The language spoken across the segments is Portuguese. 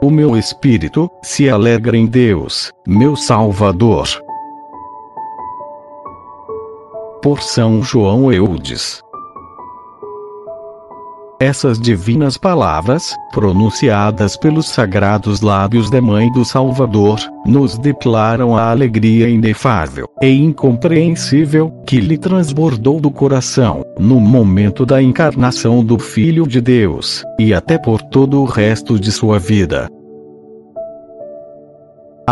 O meu espírito se alegra em Deus, meu Salvador. Por São João Eudes. Essas divinas palavras, pronunciadas pelos sagrados lábios da Mãe do Salvador, nos declaram a alegria inefável e incompreensível que lhe transbordou do coração, no momento da encarnação do Filho de Deus, e até por todo o resto de sua vida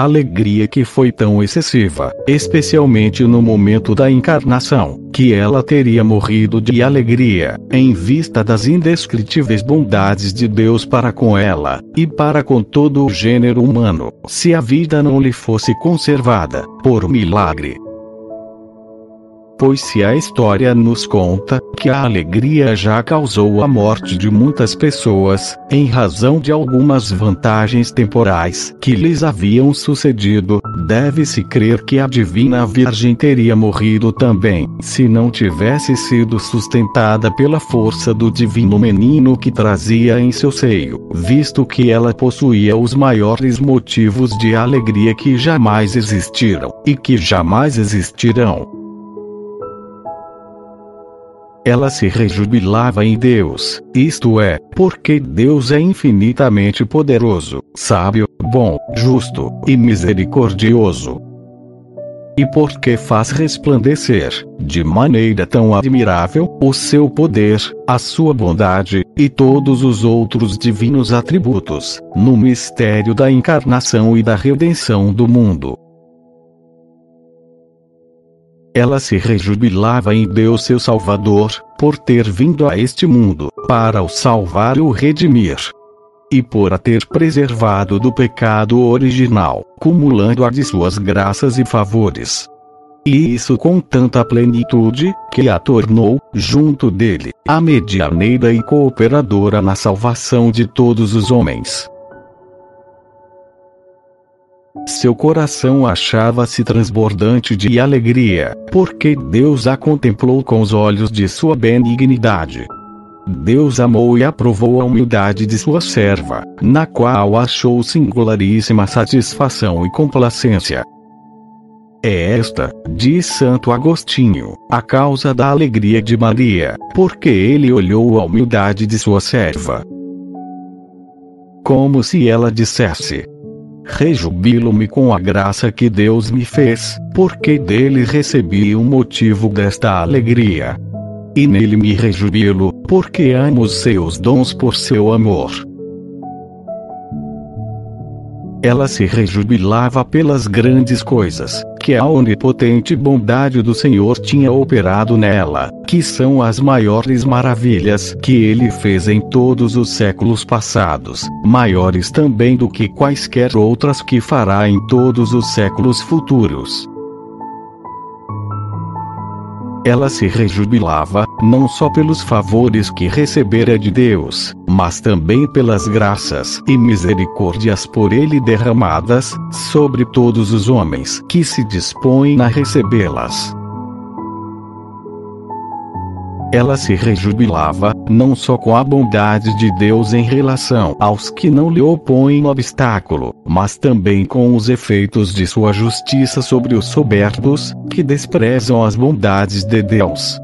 alegria que foi tão excessiva, especialmente no momento da encarnação, que ela teria morrido de alegria, em vista das indescritíveis bondades de Deus para com ela, e para com todo o gênero humano, se a vida não lhe fosse conservada, por milagre. Pois se a história nos conta que a alegria já causou a morte de muitas pessoas, em razão de algumas vantagens temporais que lhes haviam sucedido, deve-se crer que a Divina Virgem teria morrido também, se não tivesse sido sustentada pela força do divino menino que trazia em seu seio, visto que ela possuía os maiores motivos de alegria que jamais existiram, e que jamais existirão ela se rejubilava em Deus, isto é, porque Deus é infinitamente poderoso, sábio, bom, justo e misericordioso. E porque faz resplandecer, de maneira tão admirável, o seu poder, a sua bondade, e todos os outros divinos atributos, no mistério da encarnação e da redenção do mundo ela se rejubilava em Deus seu Salvador, por ter vindo a este mundo, para o salvar e o redimir. E por a ter preservado do pecado original, cumulando-a de suas graças e favores. E isso com tanta plenitude, que a tornou, junto dele, a medianeira e cooperadora na salvação de todos os homens. Seu coração achava-se transbordante de alegria, porque Deus a contemplou com os olhos de sua benignidade. Deus amou e aprovou a humildade de sua serva, na qual achou singularíssima satisfação e complacência. É esta, diz Santo Agostinho, a causa da alegria de Maria, porque ele olhou a humildade de sua serva. Como se ela dissesse: Rejubilo-me com a graça que Deus me fez, porque dele recebi o motivo desta alegria. E nele me rejubilo, porque amo os seus dons por seu amor. Ela se rejubilava pelas grandes coisas, que a onipotente bondade do Senhor tinha operado nela, que são as maiores maravilhas que ele fez em todos os séculos passados, maiores também do que quaisquer outras que fará em todos os séculos futuros ela se rejubilava, não só pelos favores que recebera de Deus, mas também pelas graças e misericórdias por ele derramadas, sobre todos os homens que se dispõem a recebê-las. Ela se rejubilava, não só com a bondade de Deus em relação aos que não lhe opõem obstáculo, mas também com os efeitos de sua justiça sobre os soberbos, que desprezam as bondades de Deus.